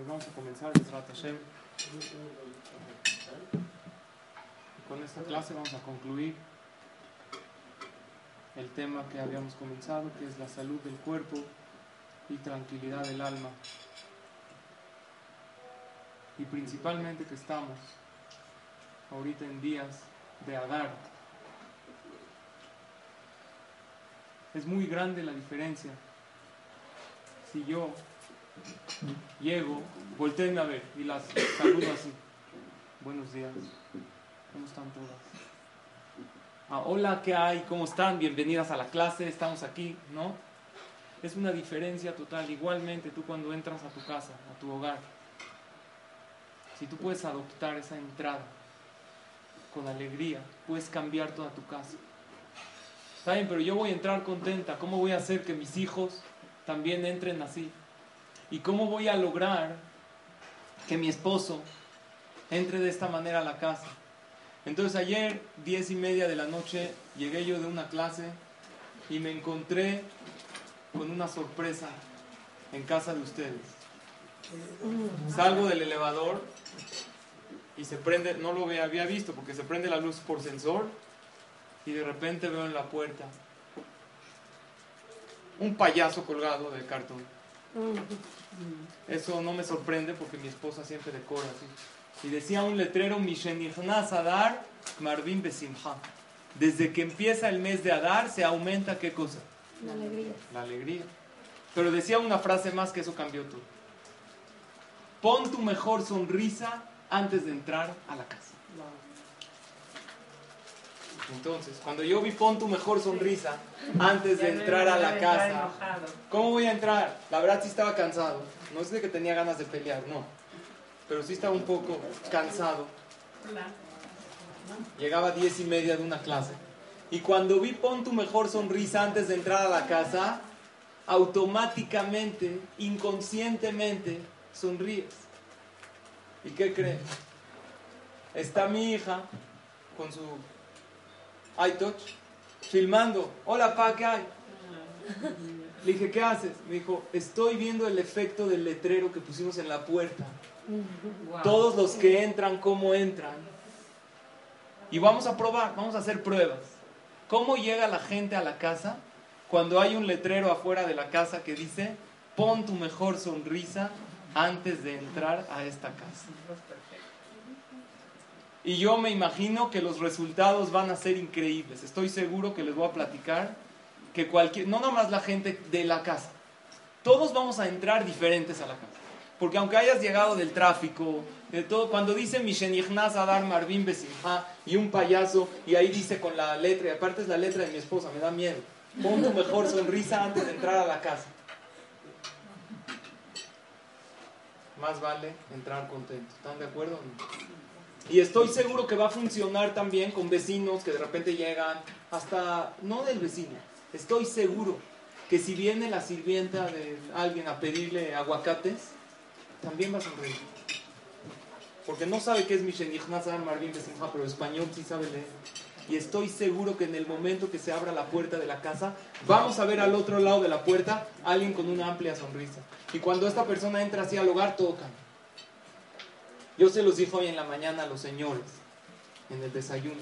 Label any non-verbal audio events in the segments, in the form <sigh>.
Pues vamos a comenzar, Hashem. Con esta clase vamos a concluir el tema que habíamos comenzado, que es la salud del cuerpo y tranquilidad del alma. Y principalmente que estamos ahorita en días de Adar. Es muy grande la diferencia. Si yo llego, volteen a ver y las saludo así. Buenos días. ¿Cómo están todas? Ah, hola, ¿qué hay? ¿Cómo están? Bienvenidas a la clase, estamos aquí, ¿no? Es una diferencia total. Igualmente tú cuando entras a tu casa, a tu hogar, si tú puedes adoptar esa entrada con alegría, puedes cambiar toda tu casa. Está bien, pero yo voy a entrar contenta. ¿Cómo voy a hacer que mis hijos también entren así? ¿Y cómo voy a lograr que mi esposo entre de esta manera a la casa? Entonces ayer, diez y media de la noche, llegué yo de una clase y me encontré con una sorpresa en casa de ustedes. Salgo del elevador y se prende, no lo había visto porque se prende la luz por sensor y de repente veo en la puerta un payaso colgado de cartón. Eso no me sorprende porque mi esposa siempre decora así. Y decía un letrero, Mishenichnas Adar Marvin Besimha. Desde que empieza el mes de Adar se aumenta qué cosa? La alegría. La alegría. Pero decía una frase más que eso cambió todo. Pon tu mejor sonrisa antes de entrar a la casa. Entonces, cuando yo vi pon tu mejor sonrisa <laughs> antes de entrar a la casa, ¿cómo voy a entrar? La verdad sí estaba cansado. No es de que tenía ganas de pelear, no. Pero sí estaba un poco cansado. Llegaba a diez y media de una clase. Y cuando vi pon tu mejor sonrisa antes de entrar a la casa, automáticamente, inconscientemente, sonríes. ¿Y qué crees? Está mi hija con su iTouch filmando. Hola, pa, ¿qué hay? Le dije, ¿qué haces? Me dijo, estoy viendo el efecto del letrero que pusimos en la puerta. Todos los que entran, cómo entran. Y vamos a probar, vamos a hacer pruebas. ¿Cómo llega la gente a la casa cuando hay un letrero afuera de la casa que dice, pon tu mejor sonrisa antes de entrar a esta casa? Y yo me imagino que los resultados van a ser increíbles. Estoy seguro que les voy a platicar que cualquier, no nomás la gente de la casa, todos vamos a entrar diferentes a la casa. Porque aunque hayas llegado del tráfico, de todo, cuando dice Mishenichnas Adar Marvin Besimha y un payaso, y ahí dice con la letra, y aparte es la letra de mi esposa, me da miedo. Pon tu mejor sonrisa antes de entrar a la casa. Más vale entrar contento. ¿Están de acuerdo? Y estoy seguro que va a funcionar también con vecinos que de repente llegan, hasta, no del vecino, estoy seguro que si viene la sirvienta de alguien a pedirle aguacates, también va a sonreír. Porque no sabe qué es Mishenichnas Marvin Besimha, pero español sí sabe leer. Y estoy seguro que en el momento que se abra la puerta de la casa, vamos a ver al otro lado de la puerta alguien con una amplia sonrisa. Y cuando esta persona entra así al hogar, todo cambia. Yo se los dije hoy en la mañana a los señores, en el desayuno.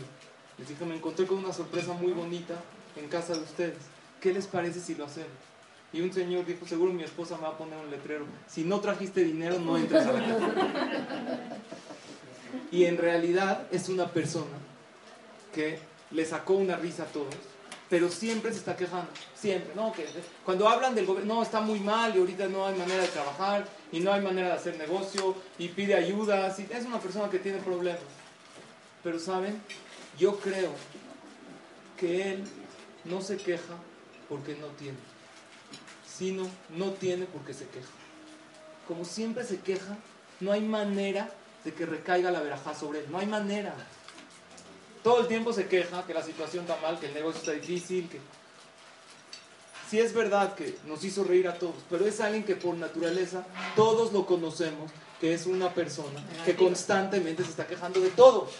Les dije, me encontré con una sorpresa muy bonita en casa de ustedes. ¿Qué les parece si lo hacemos? Y un señor dijo, seguro mi esposa me va a poner un letrero. Si no trajiste dinero, no entres a la casa. Y en realidad es una persona que le sacó una risa a todos, pero siempre se está quejando, siempre, ¿no? Cuando hablan del gobierno, no, está muy mal y ahorita no hay manera de trabajar y no hay manera de hacer negocio y pide ayuda, es una persona que tiene problemas. Pero saben, yo creo que él no se queja porque no tiene, sino no tiene porque se queja. Como siempre se queja, no hay manera de que recaiga la verajá sobre él, no hay manera. Todo el tiempo se queja que la situación está mal, que el negocio está difícil, que... Sí es verdad que nos hizo reír a todos, pero es alguien que por naturaleza todos lo conocemos, que es una persona que constantemente se está quejando de todo.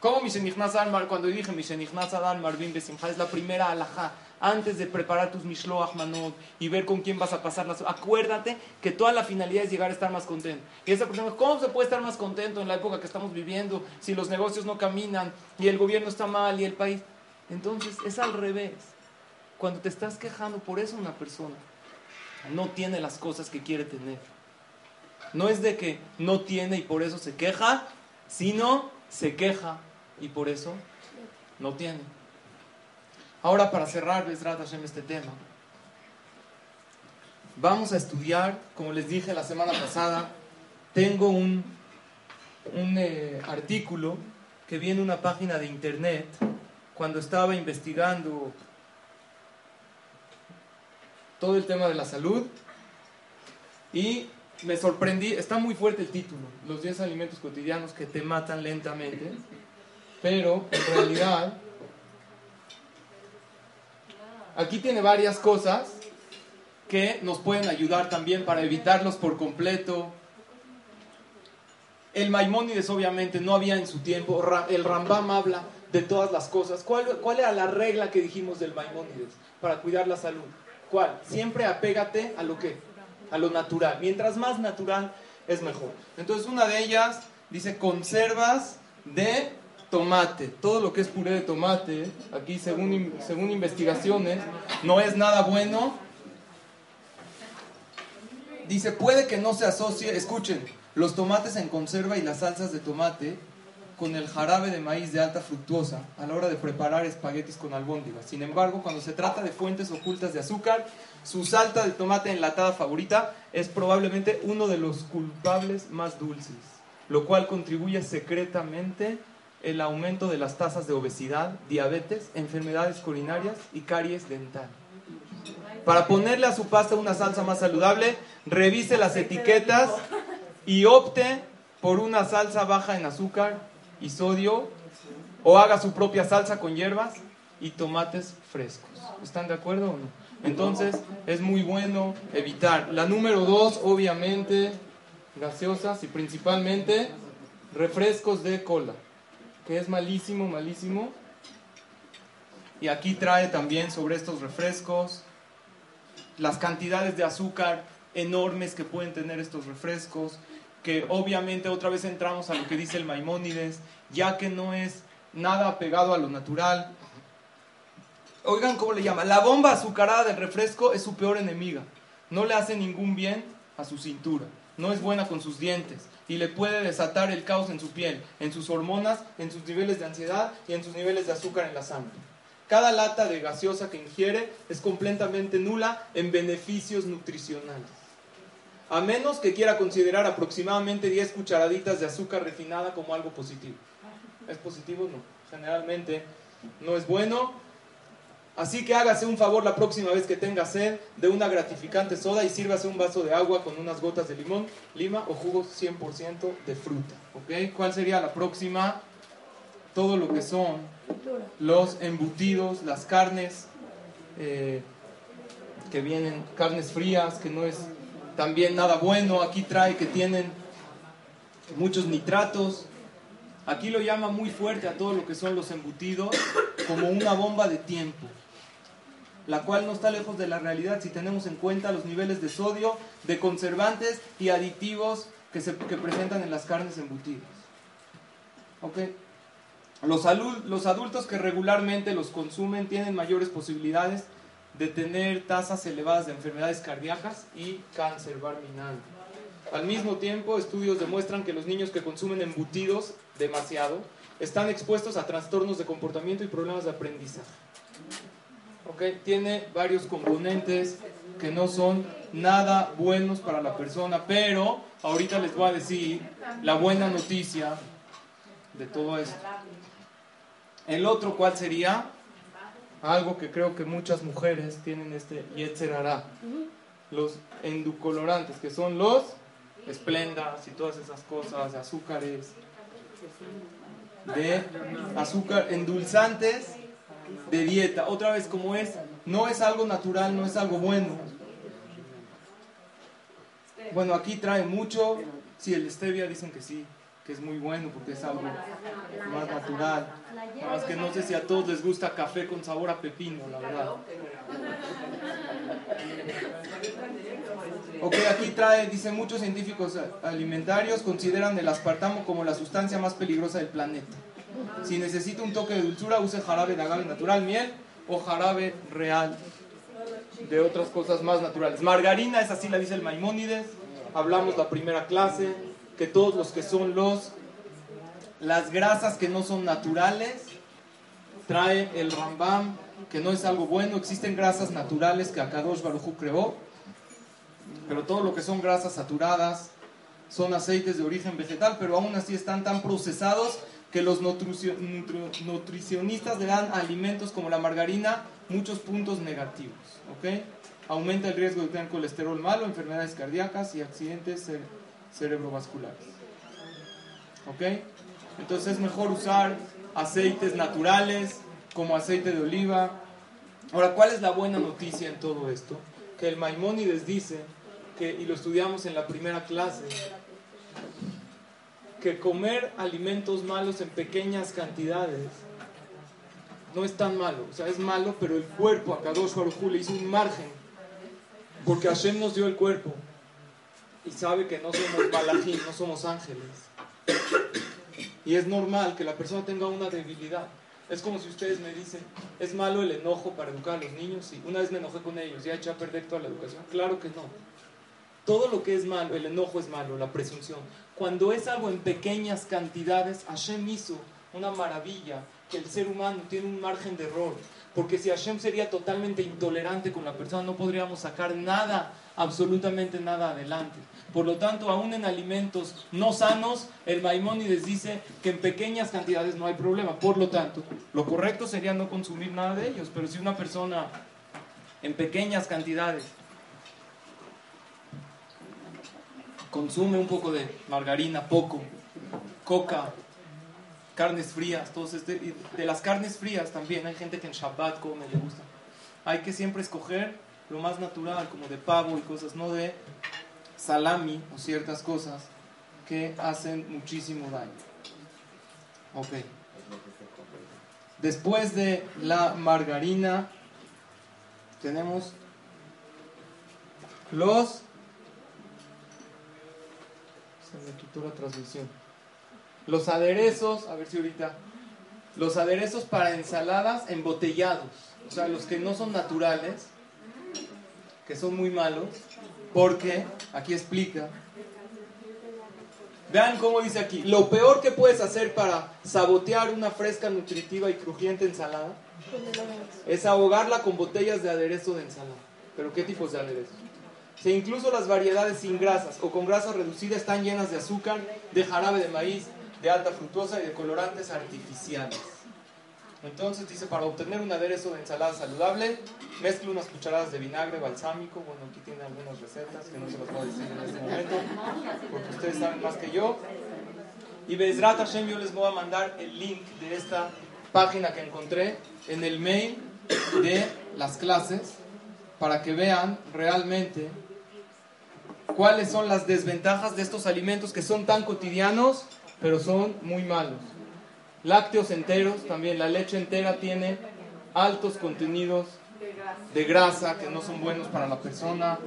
Como Mishenichnas Adar, cuando dije Mishenichnas Adar Marvin Besimha, es la primera alajá antes de preparar tus mishloach manot y ver con quién vas a pasar las... Acuérdate que toda la finalidad es llegar a estar más contento. Y esa persona, ¿cómo se puede estar más contento en la época que estamos viviendo si los negocios no caminan y el gobierno está mal y el país? Entonces es al revés. Cuando te estás quejando, por eso una persona no tiene las cosas que quiere tener. No es de que no tiene y por eso se queja, sino se queja y por eso no tiene. Ahora para cerrar, en este tema, vamos a estudiar, como les dije la semana pasada, tengo un, un eh, artículo que viene en una página de internet cuando estaba investigando todo el tema de la salud y me sorprendí, está muy fuerte el título, los 10 alimentos cotidianos que te matan lentamente, pero en realidad aquí tiene varias cosas que nos pueden ayudar también para evitarlos por completo. El Maimónides obviamente no había en su tiempo, el Rambam habla de todas las cosas. ¿Cuál, ¿Cuál, era la regla que dijimos del Maimónides para cuidar la salud? ¿Cuál? Siempre apégate a lo que a lo natural. Mientras más natural es mejor. Entonces una de ellas dice conservas de tomate. Todo lo que es puré de tomate, aquí según, según investigaciones, no es nada bueno. Dice, puede que no se asocie, escuchen, los tomates en conserva y las salsas de tomate con el jarabe de maíz de alta fructuosa a la hora de preparar espaguetis con albóndigas. Sin embargo, cuando se trata de fuentes ocultas de azúcar, su salta de tomate enlatada favorita es probablemente uno de los culpables más dulces, lo cual contribuye secretamente el aumento de las tasas de obesidad, diabetes, enfermedades coronarias y caries dental. Para ponerle a su pasta una salsa más saludable, revise las etiquetas y opte por una salsa baja en azúcar y sodio o haga su propia salsa con hierbas y tomates frescos. ¿Están de acuerdo o no? Entonces es muy bueno evitar. La número dos, obviamente, gaseosas y principalmente refrescos de cola, que es malísimo, malísimo. Y aquí trae también sobre estos refrescos las cantidades de azúcar enormes que pueden tener estos refrescos, que obviamente otra vez entramos a lo que dice el Maimónides, ya que no es nada pegado a lo natural. Oigan cómo le llama, la bomba azucarada del refresco es su peor enemiga, no le hace ningún bien a su cintura, no es buena con sus dientes y le puede desatar el caos en su piel, en sus hormonas, en sus niveles de ansiedad y en sus niveles de azúcar en la sangre. Cada lata de gaseosa que ingiere es completamente nula en beneficios nutricionales a menos que quiera considerar aproximadamente 10 cucharaditas de azúcar refinada como algo positivo. ¿Es positivo? No. Generalmente no es bueno. Así que hágase un favor la próxima vez que tenga sed de una gratificante soda y sírvase un vaso de agua con unas gotas de limón, lima o jugos 100% de fruta. ¿Ok? ¿Cuál sería la próxima? Todo lo que son los embutidos, las carnes eh, que vienen, carnes frías, que no es también nada bueno. Aquí trae que tienen muchos nitratos. Aquí lo llama muy fuerte a todo lo que son los embutidos como una bomba de tiempo, la cual no está lejos de la realidad si tenemos en cuenta los niveles de sodio, de conservantes y aditivos que, se, presentan en las carnes embutidas. Los adultos que regularmente los consumen tienen mayores posibilidades de tener tasas elevadas de enfermedades cardíacas y cáncer barminal. Al mismo tiempo, estudios demuestran que los niños que consumen embutidos demasiado están expuestos a trastornos de comportamiento y problemas de aprendizaje. ¿Okay? Tiene varios componentes que no son nada buenos para la persona, pero ahorita les voy a decir la buena noticia de todo esto. El otro, ¿cuál sería? algo que creo que muchas mujeres tienen este Yetzer los endocolorantes, que son los esplendas y todas esas cosas, de azúcares, de azúcar, endulzantes de dieta. Otra vez, como es, no es algo natural, no es algo bueno. Bueno, aquí trae mucho, si el stevia dicen que sí, que es muy bueno porque es algo más natural. Más que no sé si a todos les gusta café con sabor a pepino, la verdad. Ok, aquí trae, dice, muchos científicos alimentarios consideran el aspartamo como la sustancia más peligrosa del planeta. Si necesita un toque de dulzura, use jarabe de agave natural, miel o jarabe real de otras cosas más naturales. Margarina, es así la dice el Maimónides. Hablamos la primera clase, que todos los que son los las grasas que no son naturales, trae el Rambam, que no es algo bueno, existen grasas naturales que Akadosh Baruj creó, pero todo lo que son grasas saturadas son aceites de origen vegetal, pero aún así están tan procesados que los nutricionistas le dan alimentos como la margarina muchos puntos negativos. ¿ok? Aumenta el riesgo de tener colesterol malo, enfermedades cardíacas y accidentes cerebrovasculares. ¿Ok? Entonces es mejor usar aceites naturales como aceite de oliva. Ahora, ¿cuál es la buena noticia en todo esto? Que el Maimónides dice y lo estudiamos en la primera clase, que comer alimentos malos en pequeñas cantidades no es tan malo. O sea, es malo, pero el cuerpo, a Kadosh Baruj le hizo un margen. Porque Hashem nos dio el cuerpo. Y sabe que no somos malajín, no somos ángeles. Y es normal que la persona tenga una debilidad. Es como si ustedes me dicen, ¿es malo el enojo para educar a los niños? Sí, una vez me enojé con ellos, ¿ya eché a perder toda la educación? Claro que no. Todo lo que es malo, el enojo es malo, la presunción. Cuando es algo en pequeñas cantidades, Hashem hizo una maravilla, que el ser humano tiene un margen de error. Porque si Hashem sería totalmente intolerante con la persona, no podríamos sacar nada, absolutamente nada adelante. Por lo tanto, aún en alimentos no sanos, el Maimónides dice que en pequeñas cantidades no hay problema. Por lo tanto, lo correcto sería no consumir nada de ellos. Pero si una persona en pequeñas cantidades consume un poco de margarina, poco, coca, carnes frías, todos este, de las carnes frías también, hay gente que en Shabbat come, le gusta. Hay que siempre escoger lo más natural, como de pavo y cosas, no de salami o ciertas cosas que hacen muchísimo daño. Ok. Después de la margarina, tenemos los se me quitó la transmisión. Los aderezos, a ver si ahorita. Los aderezos para ensaladas embotellados. O sea, los que no son naturales, que son muy malos, porque, aquí explica, vean cómo dice aquí, lo peor que puedes hacer para sabotear una fresca, nutritiva y crujiente ensalada es ahogarla con botellas de aderezo de ensalada. ¿Pero qué tipos de aderezos? Si incluso las variedades sin grasas o con grasa reducida están llenas de azúcar, de jarabe de maíz, de alta fructosa y de colorantes artificiales. Entonces dice, para obtener un aderezo de ensalada saludable, mezcle unas cucharadas de vinagre balsámico. Bueno, aquí tiene algunas recetas que no se las voy a decir en este momento, porque ustedes saben más que yo. Y Bezrat Hashem, yo les voy a mandar el link de esta página que encontré en el mail de las clases, para que vean realmente cuáles son las desventajas de estos alimentos que son tan cotidianos, pero son muy malos. Lácteos enteros, también la leche entera tiene altos contenidos de grasa que no son buenos para la persona.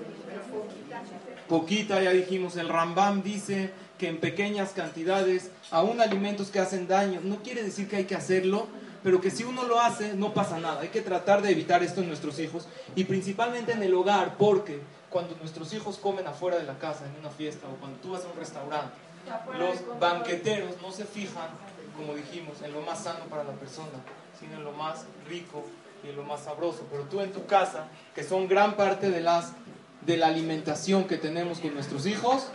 Poquita, ya dijimos, el Rambam dice que en pequeñas cantidades, aún alimentos que hacen daño, no quiere decir que hay que hacerlo, pero que si uno lo hace, no pasa nada. Hay que tratar de evitar esto en nuestros hijos y principalmente en el hogar, porque cuando nuestros hijos comen afuera de la casa, en una fiesta, o cuando tú vas a un restaurante, los banqueteros no se fijan, como dijimos, en lo más sano para la persona, sino en lo más rico y en lo más sabroso. Pero tú en tu casa, que son gran parte de, las, de la alimentación que tenemos con nuestros hijos,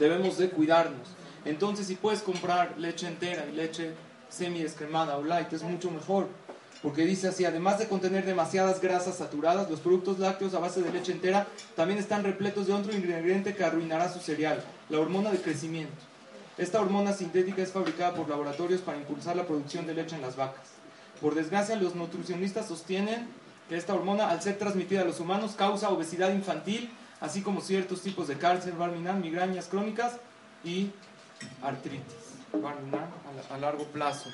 debemos de cuidarnos. Entonces, si puedes comprar leche entera y leche semi descremada o light, es mucho mejor porque dice así, además de contener demasiadas grasas saturadas, los productos lácteos a base de leche entera también están repletos de otro ingrediente que arruinará su cereal, la hormona de crecimiento. Esta hormona sintética es fabricada por laboratorios para impulsar la producción de leche en las vacas. Por desgracia, los nutricionistas sostienen que esta hormona, al ser transmitida a los humanos, causa obesidad infantil, así como ciertos tipos de cáncer, barminal, migrañas crónicas y artritis a largo plazo.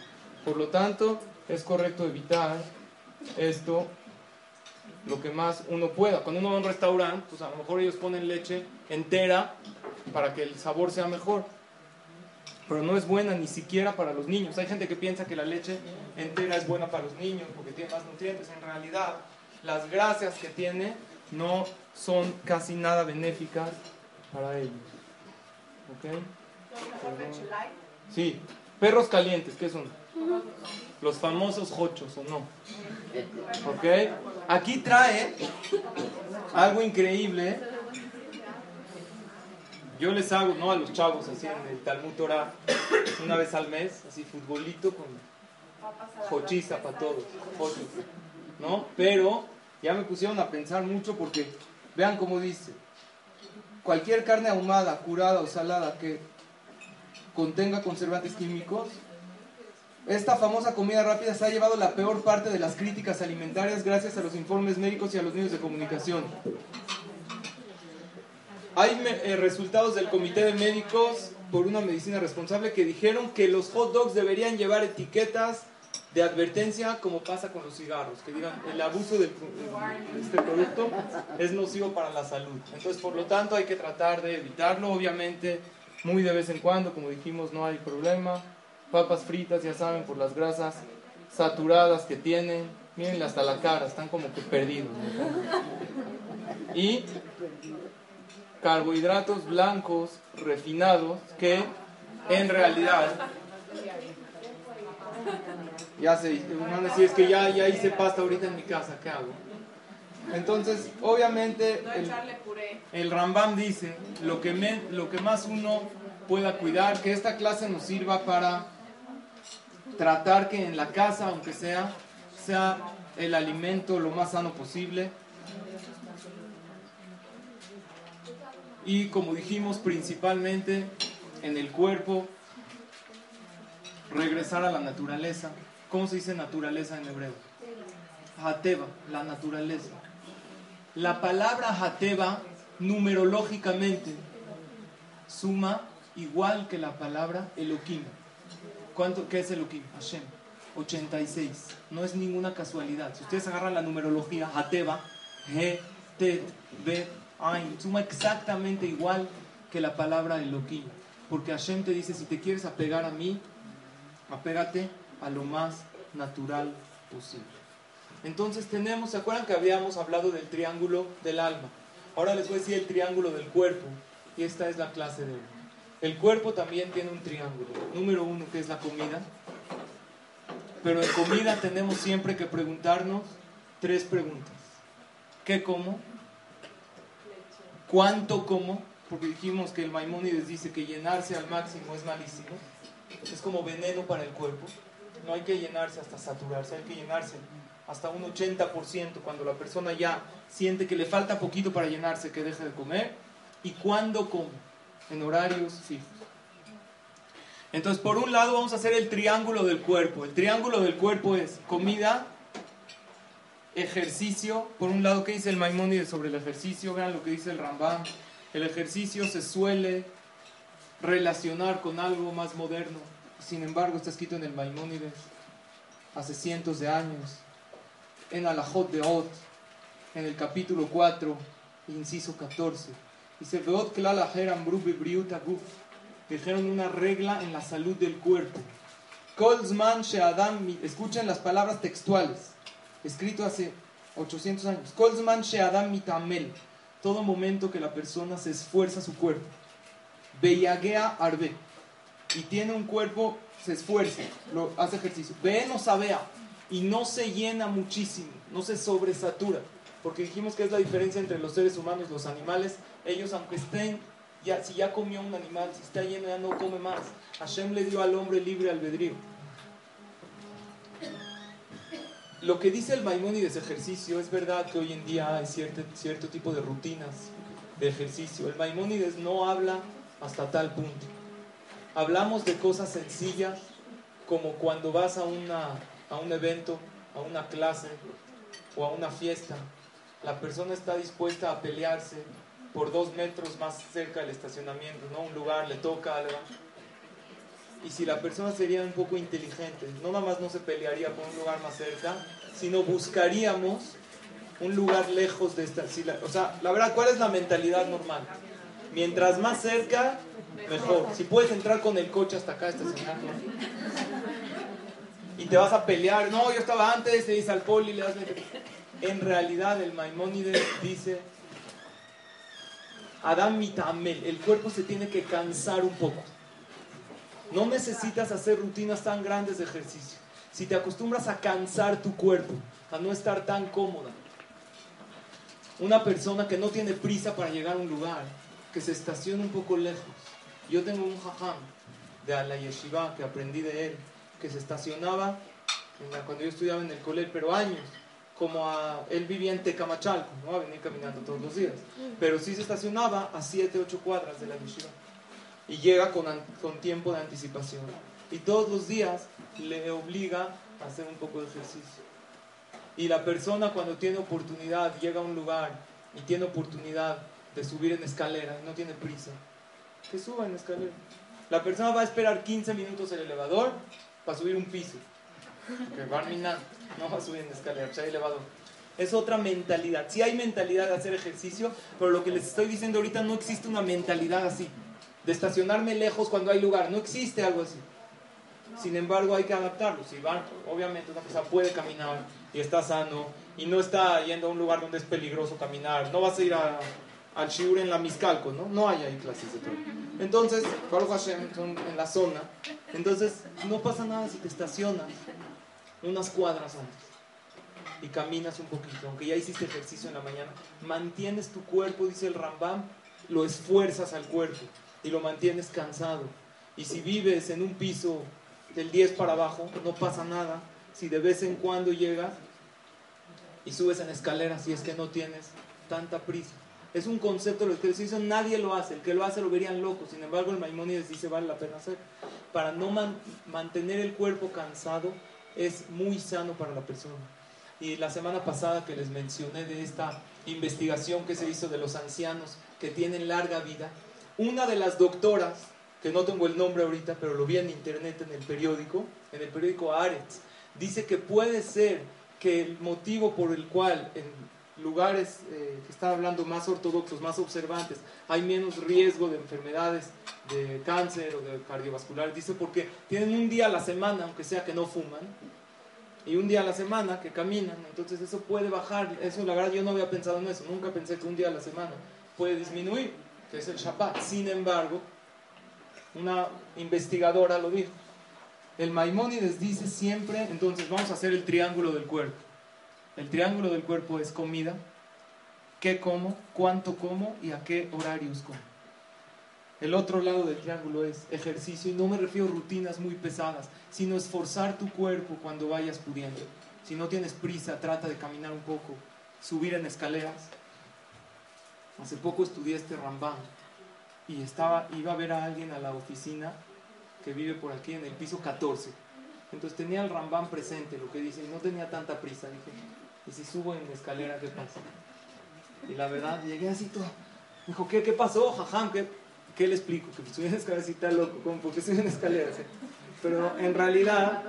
Por lo tanto, es correcto evitar esto lo que más uno pueda. Cuando uno va a un restaurante, pues a lo mejor ellos ponen leche entera para que el sabor sea mejor. Pero no es buena ni siquiera para los niños. Hay gente que piensa que la leche entera es buena para los niños porque tiene más nutrientes. En realidad, las grasas que tiene no son casi nada benéficas para ellos. ¿Ok? Sí. Perros calientes, ¿qué son? Los famosos hochos, ¿o no? ¿Ok? Aquí trae algo increíble. Yo les hago, ¿no? A los chavos, así en el Talmud Torah, una vez al mes, así futbolito con hochiza para todos, ¿no? Pero ya me pusieron a pensar mucho porque vean cómo dice, cualquier carne ahumada, curada o salada que contenga conservantes químicos, esta famosa comida rápida se ha llevado la peor parte de las críticas alimentarias gracias a los informes médicos y a los medios de comunicación. Hay eh, resultados del Comité de Médicos por una medicina responsable que dijeron que los hot dogs deberían llevar etiquetas de advertencia como pasa con los cigarros, que digan el abuso de este producto es nocivo para la salud. Entonces, por lo tanto, hay que tratar de evitarlo, obviamente, muy de vez en cuando, como dijimos, no hay problema. Papas fritas, ya saben, por las grasas saturadas que tienen. Miren hasta la cara, están como que perdidos. Y carbohidratos blancos refinados que en realidad ya sé, van a decir es que ya, ya hice pasta ahorita en mi casa, ¿qué hago? Entonces, obviamente, el, el Rambam dice lo que, lo que más uno pueda cuidar, que esta clase nos sirva para tratar que en la casa, aunque sea, sea el alimento lo más sano posible. Y como dijimos, principalmente en el cuerpo, regresar a la naturaleza. ¿Cómo se dice naturaleza en hebreo? Hateva, la naturaleza. La palabra Hateva, numerológicamente, suma igual que la palabra Elohim. ¿Cuánto, ¿Qué es Elohim? Hashem. 86. No es ninguna casualidad. Si ustedes agarran la numerología, Hateva, He, Tet, Bet, Ain, suma exactamente igual que la palabra Elohim. Porque Hashem te dice, si te quieres apegar a mí, apégate a lo más natural posible. Entonces tenemos, ¿se acuerdan que habíamos hablado del triángulo del alma? Ahora les voy a decir el triángulo del cuerpo. Y esta es la clase de hoy. El cuerpo también tiene un triángulo. Número uno, que es la comida. Pero en comida tenemos siempre que preguntarnos tres preguntas. ¿Qué como? ¿Cuánto como? Porque dijimos que el Maimónides dice que llenarse al máximo es malísimo. Es como veneno para el cuerpo. No hay que llenarse hasta saturarse, hay que llenarse hasta un 80% cuando la persona ya siente que le falta poquito para llenarse, que deje de comer. ¿Y cuándo come? En horarios fijos. Entonces, por un lado vamos a hacer el triángulo del cuerpo. El triángulo del cuerpo es comida, ejercicio. Por un lado, ¿qué dice el Maimónides sobre el ejercicio? Vean lo que dice el Rambam. El ejercicio se suele relacionar con algo más moderno. Sin embargo, está escrito en el Maimónides hace cientos de años, en Alajot de Ot, en el capítulo 4, inciso 14. Dice, Veot. Dijeron una regla en la salud del cuerpo. Kolzman Sheadam, escuchen las palabras textuales, escrito hace 800 años. Kolzman Sheadam mitamel. Todo momento que la persona se esfuerza su cuerpo. Beyagea arbe. Y tiene un cuerpo, se esfuerza, lo, hace ejercicio. Ve no sabea. Y no se llena muchísimo, no se sobresatura. Porque dijimos que es la diferencia entre los seres humanos los animales. Ellos, aunque estén, ya, si ya comió un animal, si está lleno, ya no come más. Hashem le dio al hombre libre albedrío. Lo que dice el Maimónides ejercicio, es verdad que hoy en día hay cierto, cierto tipo de rutinas de ejercicio. El Maimónides no habla hasta tal punto. Hablamos de cosas sencillas como cuando vas a, una, a un evento, a una clase o a una fiesta la persona está dispuesta a pelearse por dos metros más cerca del estacionamiento, ¿no? Un lugar le toca algo. Y si la persona sería un poco inteligente, no nada más no se pelearía por un lugar más cerca, sino buscaríamos un lugar lejos de esta. o sea, la verdad, ¿cuál es la mentalidad normal? Mientras más cerca, mejor. Si puedes entrar con el coche hasta acá, estacionarlo. Y te vas a pelear. No, yo estaba antes, te dice al poli, le das. En realidad, el Maimónides dice: Adam mitamel, el cuerpo se tiene que cansar un poco. No necesitas hacer rutinas tan grandes de ejercicio. Si te acostumbras a cansar tu cuerpo, a no estar tan cómoda, una persona que no tiene prisa para llegar a un lugar, que se estaciona un poco lejos. Yo tengo un jajam de la yeshiva que aprendí de él, que se estacionaba cuando yo estudiaba en el colegio, pero años, como a, él vivía en Tecamachalco, no va a venir caminando todos los días, pero sí se estacionaba a 7, 8 cuadras de la yeshiva y llega con, con tiempo de anticipación. Y todos los días le obliga a hacer un poco de ejercicio. Y la persona cuando tiene oportunidad, llega a un lugar y tiene oportunidad de subir en escalera y no tiene prisa, que suba en escalera. La persona va a esperar 15 minutos el elevador para subir un piso. Que no va a subir en escalera, pues hay elevador. Es otra mentalidad. Sí hay mentalidad de hacer ejercicio, pero lo que les estoy diciendo ahorita no existe una mentalidad así. De estacionarme lejos cuando hay lugar. No existe algo así. Sin embargo, hay que adaptarlo. Si van, obviamente una persona puede caminar y está sano y no está yendo a un lugar donde es peligroso caminar, no vas a ir a, al Shiur en la Miscalco, ¿no? No hay ahí clases de todo. Entonces, Baruch Hashem, en la zona. Entonces, no pasa nada si te estacionas unas cuadras antes y caminas un poquito, aunque ya hiciste ejercicio en la mañana, mantienes tu cuerpo, dice el Rambam, lo esfuerzas al cuerpo y lo mantienes cansado. Y si vives en un piso del 10 para abajo, no pasa nada. Si de vez en cuando llegas y subes en escaleras, si es que no tienes tanta prisa. Es un concepto, lo que se nadie lo hace. El que lo hace lo verían loco. Sin embargo, el Maimónides dice vale la pena hacer. Para no mantener el cuerpo cansado es muy sano para la persona. Y la semana pasada que les mencioné de esta investigación que se hizo de los ancianos que tienen larga vida, una de las doctoras que no tengo el nombre ahorita, pero lo vi en internet, en el periódico, en el periódico Aretz, dice que puede ser que el motivo por el cual lugares eh, que están hablando más ortodoxos, más observantes, hay menos riesgo de enfermedades de cáncer o de cardiovascular, dice porque tienen un día a la semana, aunque sea que no fuman, y un día a la semana que caminan, entonces eso puede bajar, eso la verdad yo no había pensado en eso, nunca pensé que un día a la semana puede disminuir, que es el Shabbat, sin embargo, una investigadora lo dijo. El Maimónides dice siempre, entonces vamos a hacer el triángulo del cuerpo. El triángulo del cuerpo es comida, qué como, cuánto como y a qué horarios como. El otro lado del triángulo es ejercicio y no me refiero a rutinas muy pesadas, sino esforzar tu cuerpo cuando vayas pudiendo. Si no tienes prisa, trata de caminar un poco, subir en escaleras. Hace poco estudié este Rambam y estaba, iba a ver a alguien a la oficina que vive por aquí en el piso 14. Entonces tenía el Rambam presente, lo que dice, y no tenía tanta prisa. Dije, ¿y si subo en la escalera qué pasa? Y la verdad, llegué así todo. Dijo, ¿qué, qué pasó, jajam? ¿Qué, ¿Qué le explico? Que subí en escalera así está loco, como porque subí en escalera. Pero en realidad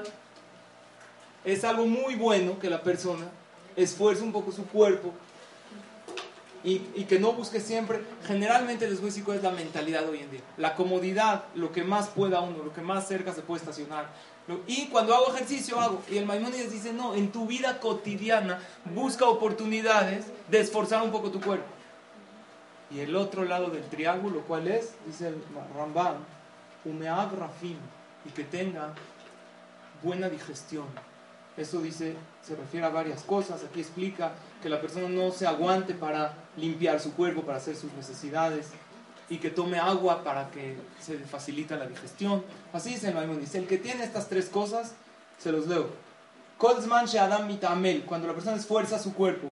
es algo muy bueno que la persona esfuerce un poco su cuerpo y, que no busque siempre, generalmente les voy a decir cuál es la mentalidad hoy en día. La comodidad, lo que más pueda uno, lo que más cerca se puede estacionar. Y cuando hago ejercicio hago. Y el Maimónides dice, no, en tu vida cotidiana busca oportunidades de esforzar un poco tu cuerpo. Y el otro lado del triángulo, ¿cuál es? Dice el Rambam, humeab rafim, y que tenga buena digestión. Eso dice, se refiere a varias cosas. Aquí explica que la persona no se aguante para limpiar su cuerpo, para hacer sus necesidades y que tome agua para que se facilite la digestión. Así dice el Dice, el que tiene estas tres cosas, se los leo. Cuando la persona esfuerza su cuerpo